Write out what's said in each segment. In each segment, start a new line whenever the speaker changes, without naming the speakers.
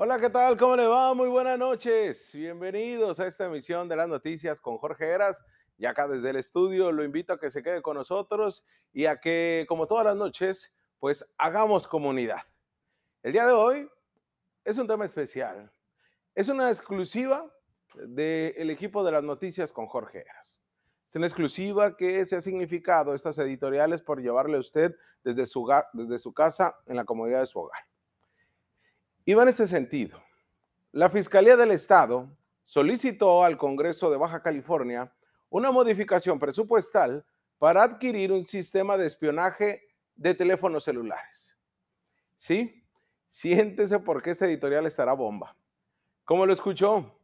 Hola, ¿qué tal? ¿Cómo le va? Muy buenas noches. Bienvenidos a esta emisión de las noticias con Jorge Heras. Y acá desde el estudio lo invito a que se quede con nosotros y a que, como todas las noches, pues hagamos comunidad. El día de hoy es un tema especial. Es una exclusiva del equipo de las noticias con Jorge Heras. Es una exclusiva que se ha significado estas editoriales por llevarle a usted desde su, desde su casa en la comodidad de su hogar. Y va en este sentido. La Fiscalía del Estado solicitó al Congreso de Baja California una modificación presupuestal para adquirir un sistema de espionaje de teléfonos celulares. ¿Sí? Siéntese porque este editorial estará bomba. Como lo escuchó,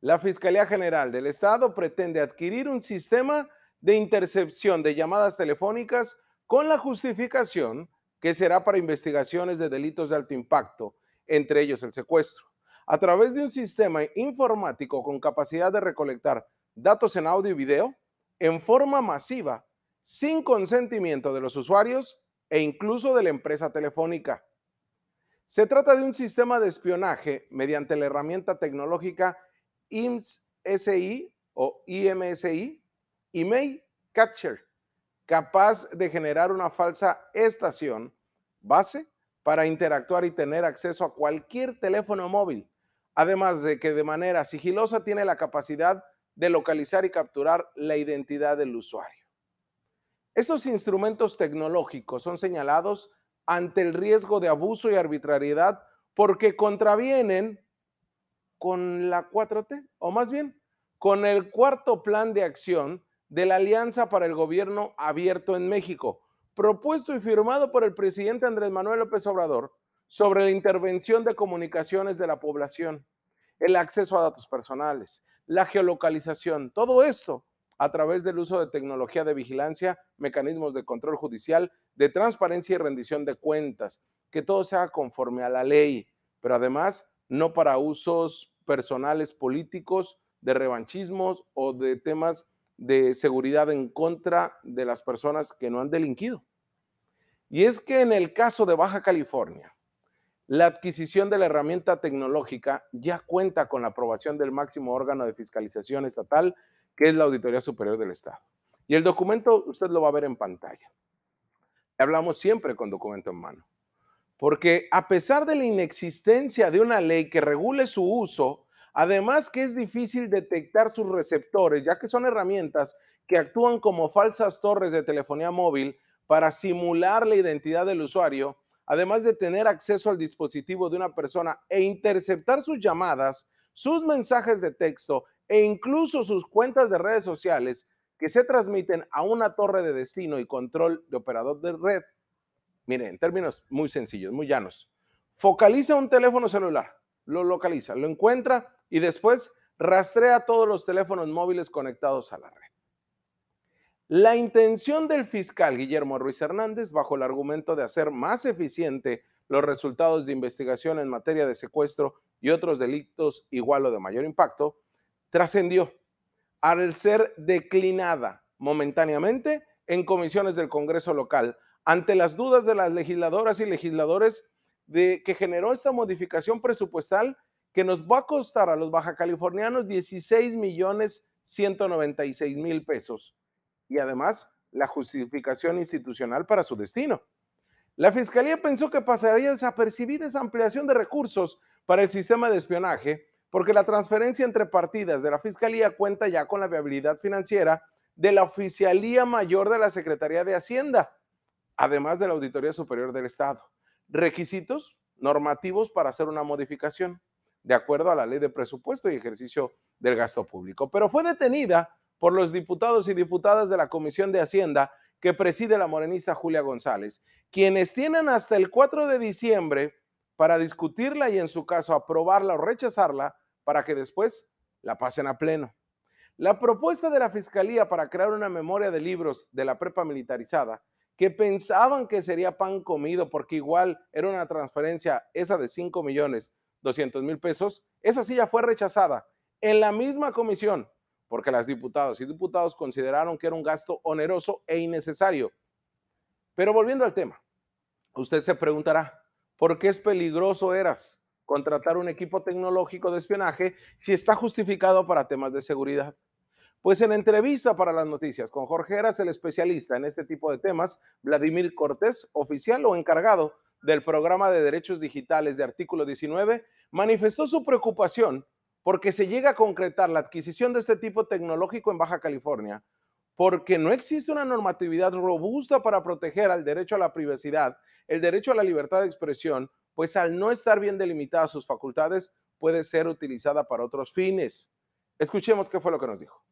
la Fiscalía General del Estado pretende adquirir un sistema de intercepción de llamadas telefónicas con la justificación que será para investigaciones de delitos de alto impacto, entre ellos el secuestro, a través de un sistema informático con capacidad de recolectar datos en audio y video en forma masiva, sin consentimiento de los usuarios e incluso de la empresa telefónica. Se trata de un sistema de espionaje mediante la herramienta tecnológica IMSI o IMSI, Email Catcher, capaz de generar una falsa estación base para interactuar y tener acceso a cualquier teléfono móvil, además de que de manera sigilosa tiene la capacidad de localizar y capturar la identidad del usuario. Estos instrumentos tecnológicos son señalados ante el riesgo de abuso y arbitrariedad porque contravienen con la 4T, o más bien, con el cuarto plan de acción de la Alianza para el Gobierno Abierto en México, propuesto y firmado por el presidente Andrés Manuel López Obrador sobre la intervención de comunicaciones de la población, el acceso a datos personales, la geolocalización, todo esto a través del uso de tecnología de vigilancia, mecanismos de control judicial, de transparencia y rendición de cuentas, que todo sea conforme a la ley, pero además no para usos personales políticos, de revanchismos o de temas de seguridad en contra de las personas que no han delinquido. Y es que en el caso de Baja California, la adquisición de la herramienta tecnológica ya cuenta con la aprobación del máximo órgano de fiscalización estatal, que es la Auditoría Superior del Estado. Y el documento usted lo va a ver en pantalla. Hablamos siempre con documento en mano. Porque a pesar de la inexistencia de una ley que regule su uso, además que es difícil detectar sus receptores, ya que son herramientas que actúan como falsas torres de telefonía móvil para simular la identidad del usuario, además de tener acceso al dispositivo de una persona e interceptar sus llamadas, sus mensajes de texto e incluso sus cuentas de redes sociales que se transmiten a una torre de destino y control de operador de red, Mire, en términos muy sencillos, muy llanos. Focaliza un teléfono celular, lo localiza, lo encuentra y después rastrea todos los teléfonos móviles conectados a la red. La intención del fiscal Guillermo Ruiz Hernández, bajo el argumento de hacer más eficiente los resultados de investigación en materia de secuestro y otros delitos igual o de mayor impacto, trascendió al ser declinada momentáneamente en comisiones del Congreso local ante las dudas de las legisladoras y legisladores de que generó esta modificación presupuestal que nos va a costar a los baja californianos 16 millones 196 mil pesos y además la justificación institucional para su destino. La Fiscalía pensó que pasaría desapercibida esa ampliación de recursos para el sistema de espionaje porque la transferencia entre partidas de la Fiscalía cuenta ya con la viabilidad financiera de la Oficialía Mayor de la Secretaría de Hacienda, además de la Auditoría Superior del Estado. Requisitos normativos para hacer una modificación, de acuerdo a la ley de presupuesto y ejercicio del gasto público. Pero fue detenida por los diputados y diputadas de la Comisión de Hacienda que preside la morenista Julia González, quienes tienen hasta el 4 de diciembre para discutirla y en su caso aprobarla o rechazarla para que después la pasen a pleno. La propuesta de la Fiscalía para crear una memoria de libros de la prepa militarizada que pensaban que sería pan comido porque igual era una transferencia esa de 5 millones 200 mil pesos, esa sí ya fue rechazada en la misma comisión porque las diputadas y diputados consideraron que era un gasto oneroso e innecesario. Pero volviendo al tema, usted se preguntará, ¿por qué es peligroso eras? contratar un equipo tecnológico de espionaje si está justificado para temas de seguridad. Pues en entrevista para las noticias con Jorge Eras, el especialista en este tipo de temas, Vladimir Cortés, oficial o encargado del programa de derechos digitales de artículo 19, manifestó su preocupación porque se llega a concretar la adquisición de este tipo tecnológico en Baja California, porque no existe una normatividad robusta para proteger al derecho a la privacidad, el derecho a la libertad de expresión, pues al no estar bien delimitadas sus facultades, puede ser utilizada para otros fines. Escuchemos qué fue lo que nos dijo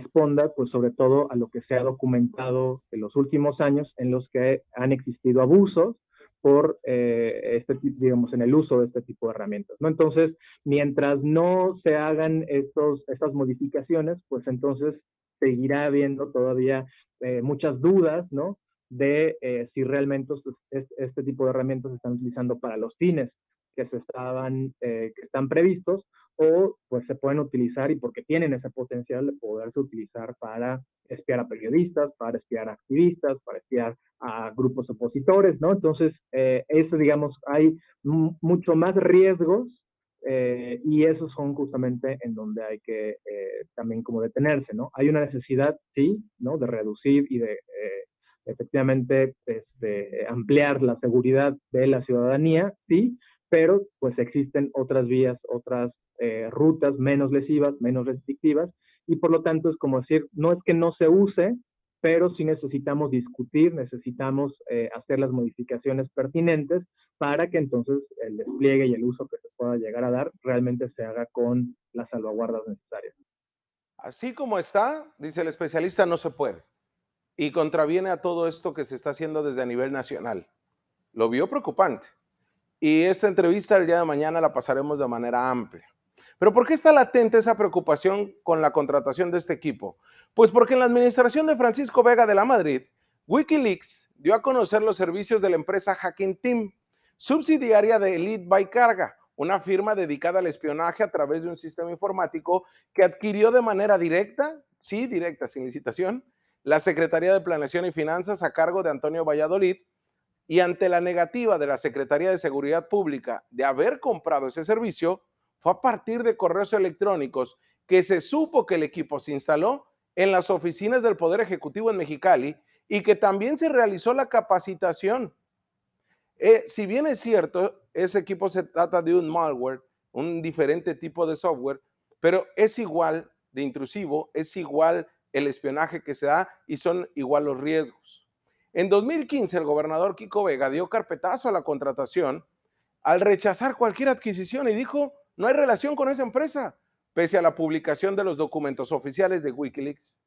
responda, pues sobre todo a lo que se ha documentado en los últimos años en los que han existido abusos por eh, este digamos, en el uso de este tipo de herramientas, ¿no? Entonces, mientras no se hagan estos, estas modificaciones, pues entonces seguirá habiendo todavía eh, muchas dudas, ¿no? De eh, si realmente este tipo de herramientas se están utilizando para los fines que se estaban, que están previstos o pues se pueden utilizar y porque tienen ese potencial de poderse utilizar para espiar a periodistas, para espiar a activistas, para espiar a grupos opositores, ¿no? Entonces, eh, eso, digamos, hay mucho más riesgos eh, y esos son justamente en donde hay que eh, también como detenerse, ¿no? Hay una necesidad, sí, ¿no? De reducir y de efectivamente este, ampliar la seguridad de la ciudadanía, sí, pero pues existen otras vías, otras eh, rutas menos lesivas, menos restrictivas, y por lo tanto es como decir, no es que no se use, pero sí necesitamos discutir, necesitamos eh, hacer las modificaciones pertinentes para que entonces el despliegue y el uso que se pueda llegar a dar realmente se haga con las salvaguardas necesarias.
Así como está, dice el especialista, no se puede. Y contraviene a todo esto que se está haciendo desde a nivel nacional. Lo vio preocupante. Y esta entrevista el día de mañana la pasaremos de manera amplia. Pero ¿por qué está latente esa preocupación con la contratación de este equipo? Pues porque en la administración de Francisco Vega de la Madrid, Wikileaks dio a conocer los servicios de la empresa Hacking Team, subsidiaria de Elite by Carga, una firma dedicada al espionaje a través de un sistema informático que adquirió de manera directa, sí, directa, sin licitación, la Secretaría de Planeación y Finanzas a cargo de Antonio Valladolid, y ante la negativa de la Secretaría de Seguridad Pública de haber comprado ese servicio, fue a partir de correos electrónicos que se supo que el equipo se instaló en las oficinas del Poder Ejecutivo en Mexicali y que también se realizó la capacitación. Eh, si bien es cierto, ese equipo se trata de un malware, un diferente tipo de software, pero es igual de intrusivo, es igual el espionaje que se da y son igual los riesgos. En 2015, el gobernador Kiko Vega dio carpetazo a la contratación al rechazar cualquier adquisición y dijo, no hay relación con esa empresa, pese a la publicación de los documentos oficiales de Wikileaks.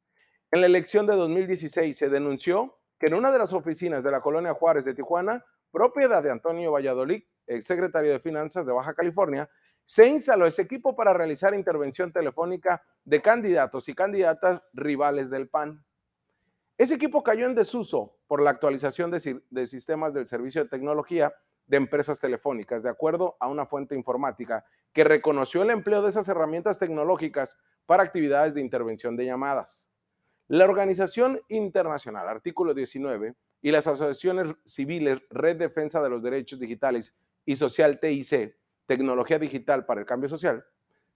En la elección de 2016 se denunció que en una de las oficinas de la colonia Juárez de Tijuana, propiedad de Antonio Valladolid, ex secretario de Finanzas de Baja California, se instaló ese equipo para realizar intervención telefónica de candidatos y candidatas rivales del PAN. Ese equipo cayó en desuso por la actualización de, de sistemas del servicio de tecnología de empresas telefónicas, de acuerdo a una fuente informática que reconoció el empleo de esas herramientas tecnológicas para actividades de intervención de llamadas. La Organización Internacional, artículo 19, y las asociaciones civiles Red Defensa de los Derechos Digitales y Social TIC, Tecnología Digital para el Cambio Social,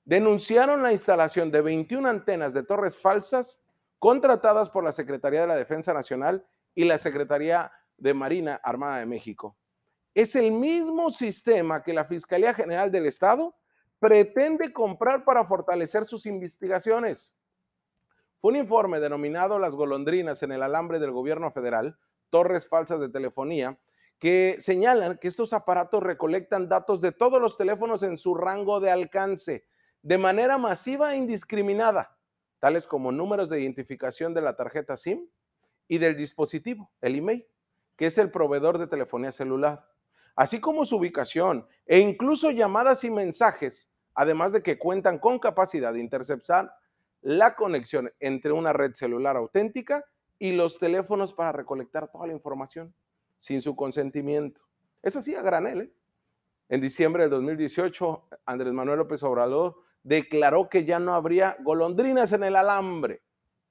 denunciaron la instalación de 21 antenas de torres falsas contratadas por la Secretaría de la Defensa Nacional y la Secretaría de Marina Armada de México es el mismo sistema que la Fiscalía General del Estado pretende comprar para fortalecer sus investigaciones. Fue un informe denominado Las golondrinas en el alambre del gobierno federal, torres falsas de telefonía, que señalan que estos aparatos recolectan datos de todos los teléfonos en su rango de alcance de manera masiva e indiscriminada, tales como números de identificación de la tarjeta SIM y del dispositivo, el email, que es el proveedor de telefonía celular así como su ubicación e incluso llamadas y mensajes, además de que cuentan con capacidad de interceptar la conexión entre una red celular auténtica y los teléfonos para recolectar toda la información sin su consentimiento. Es así a granel. ¿eh? En diciembre del 2018, Andrés Manuel López Obrador declaró que ya no habría golondrinas en el alambre,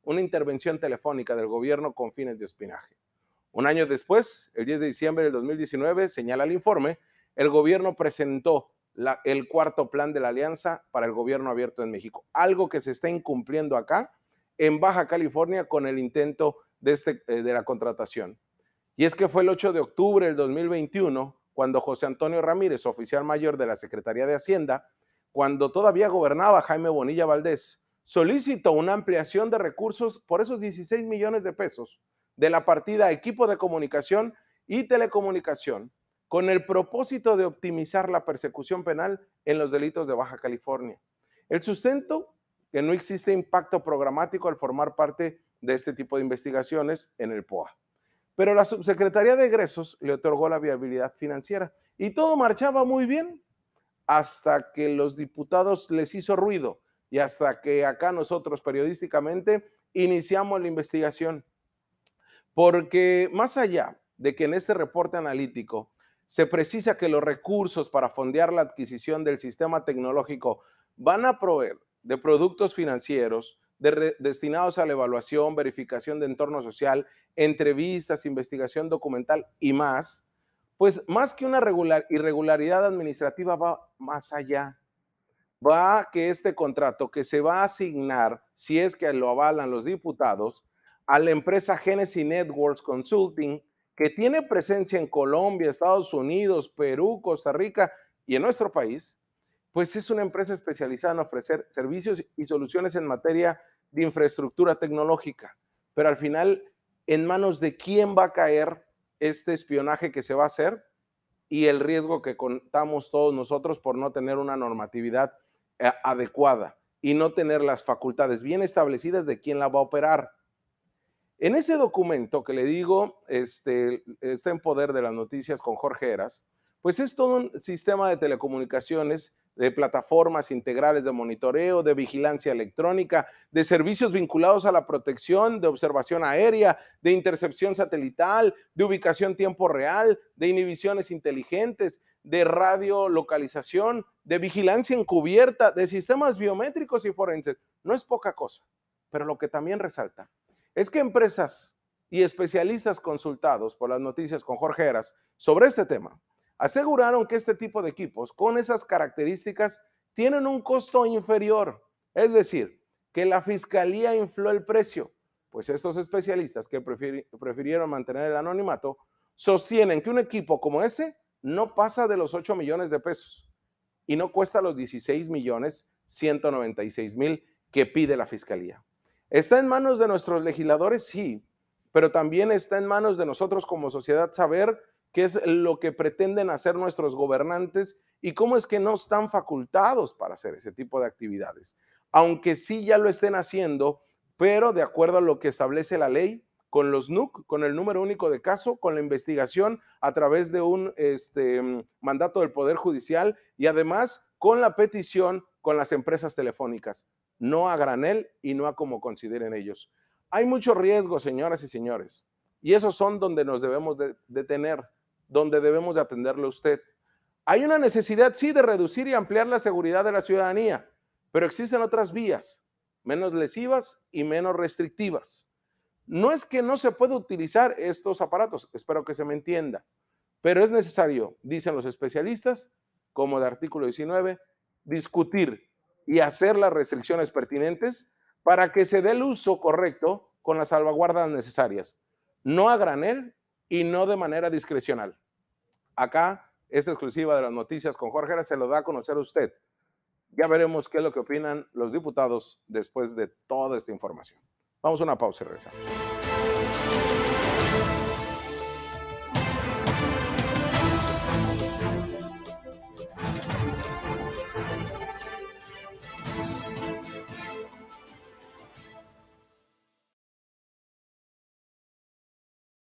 una intervención telefónica del gobierno con fines de espinaje. Un año después, el 10 de diciembre del 2019, señala el informe, el gobierno presentó el cuarto plan de la alianza para el gobierno abierto en México, algo que se está incumpliendo acá en Baja California con el intento de, este, eh, de la contratación. Y es que fue el 8 de octubre del 2021 cuando José Antonio Ramírez, oficial mayor de la Secretaría de Hacienda, cuando todavía gobernaba Jaime Bonilla Valdés, solicitó una ampliación de recursos por esos 16 millones de pesos de la partida equipo de comunicación y telecomunicación con el propósito de optimizar la persecución penal en los delitos de Baja California. El sustento que no existe impacto programático al formar parte de este tipo de investigaciones en el POA. Pero la Subsecretaría de Egresos le otorgó la viabilidad financiera y todo marchaba muy bien hasta que los diputados les hizo ruido y hasta que acá nosotros periodísticamente iniciamos la investigación. Porque más allá de que en este reporte analítico se precisa que los recursos para fondear la adquisición del sistema tecnológico van a proveer de productos financieros destinados a la evaluación, verificación de entorno social, entrevistas, investigación documental y más, pues más que una irregularidad administrativa va más allá. Va que este contrato que se va a asignar, si es que lo avalan los diputados, a la empresa Genesis Networks Consulting, que tiene presencia en Colombia, Estados Unidos, Perú, Costa Rica y en nuestro país, pues es una empresa especializada en ofrecer servicios y soluciones en materia de infraestructura tecnológica. Pero al final, ¿en manos de quién va a caer este espionaje que se va a hacer? Y el riesgo que contamos todos nosotros por no tener una normatividad eh, adecuada y no tener las facultades bien establecidas de quién la va a operar. En ese documento que le digo, este, está en poder de las noticias con Jorge Eras, pues es todo un sistema de telecomunicaciones, de plataformas integrales de monitoreo, de vigilancia electrónica, de servicios vinculados a la protección, de observación aérea, de intercepción satelital, de ubicación tiempo real, de inhibiciones inteligentes, de radiolocalización, de vigilancia encubierta, de sistemas biométricos y forenses. No es poca cosa, pero lo que también resalta es que empresas y especialistas consultados por las noticias con Jorge Eras sobre este tema aseguraron que este tipo de equipos con esas características tienen un costo inferior, es decir, que la fiscalía infló el precio, pues estos especialistas que prefirieron mantener el anonimato sostienen que un equipo como ese no pasa de los 8 millones de pesos y no cuesta los 16 millones 196 mil que pide la fiscalía. ¿Está en manos de nuestros legisladores? Sí, pero también está en manos de nosotros como sociedad saber qué es lo que pretenden hacer nuestros gobernantes y cómo es que no están facultados para hacer ese tipo de actividades. Aunque sí ya lo estén haciendo, pero de acuerdo a lo que establece la ley, con los NUC, con el número único de caso, con la investigación a través de un este, mandato del Poder Judicial y además con la petición con las empresas telefónicas no a granel y no a como consideren ellos. Hay mucho riesgo, señoras y señores, y esos son donde nos debemos de detener, donde debemos de atenderle a usted. Hay una necesidad, sí, de reducir y ampliar la seguridad de la ciudadanía, pero existen otras vías, menos lesivas y menos restrictivas. No es que no se pueda utilizar estos aparatos, espero que se me entienda, pero es necesario, dicen los especialistas, como de artículo 19, discutir y hacer las restricciones pertinentes para que se dé el uso correcto con las salvaguardas necesarias, no a granel y no de manera discrecional. Acá, esta exclusiva de las noticias con Jorge se lo da a conocer a usted. Ya veremos qué es lo que opinan los diputados después de toda esta información. Vamos a una pausa y regresamos.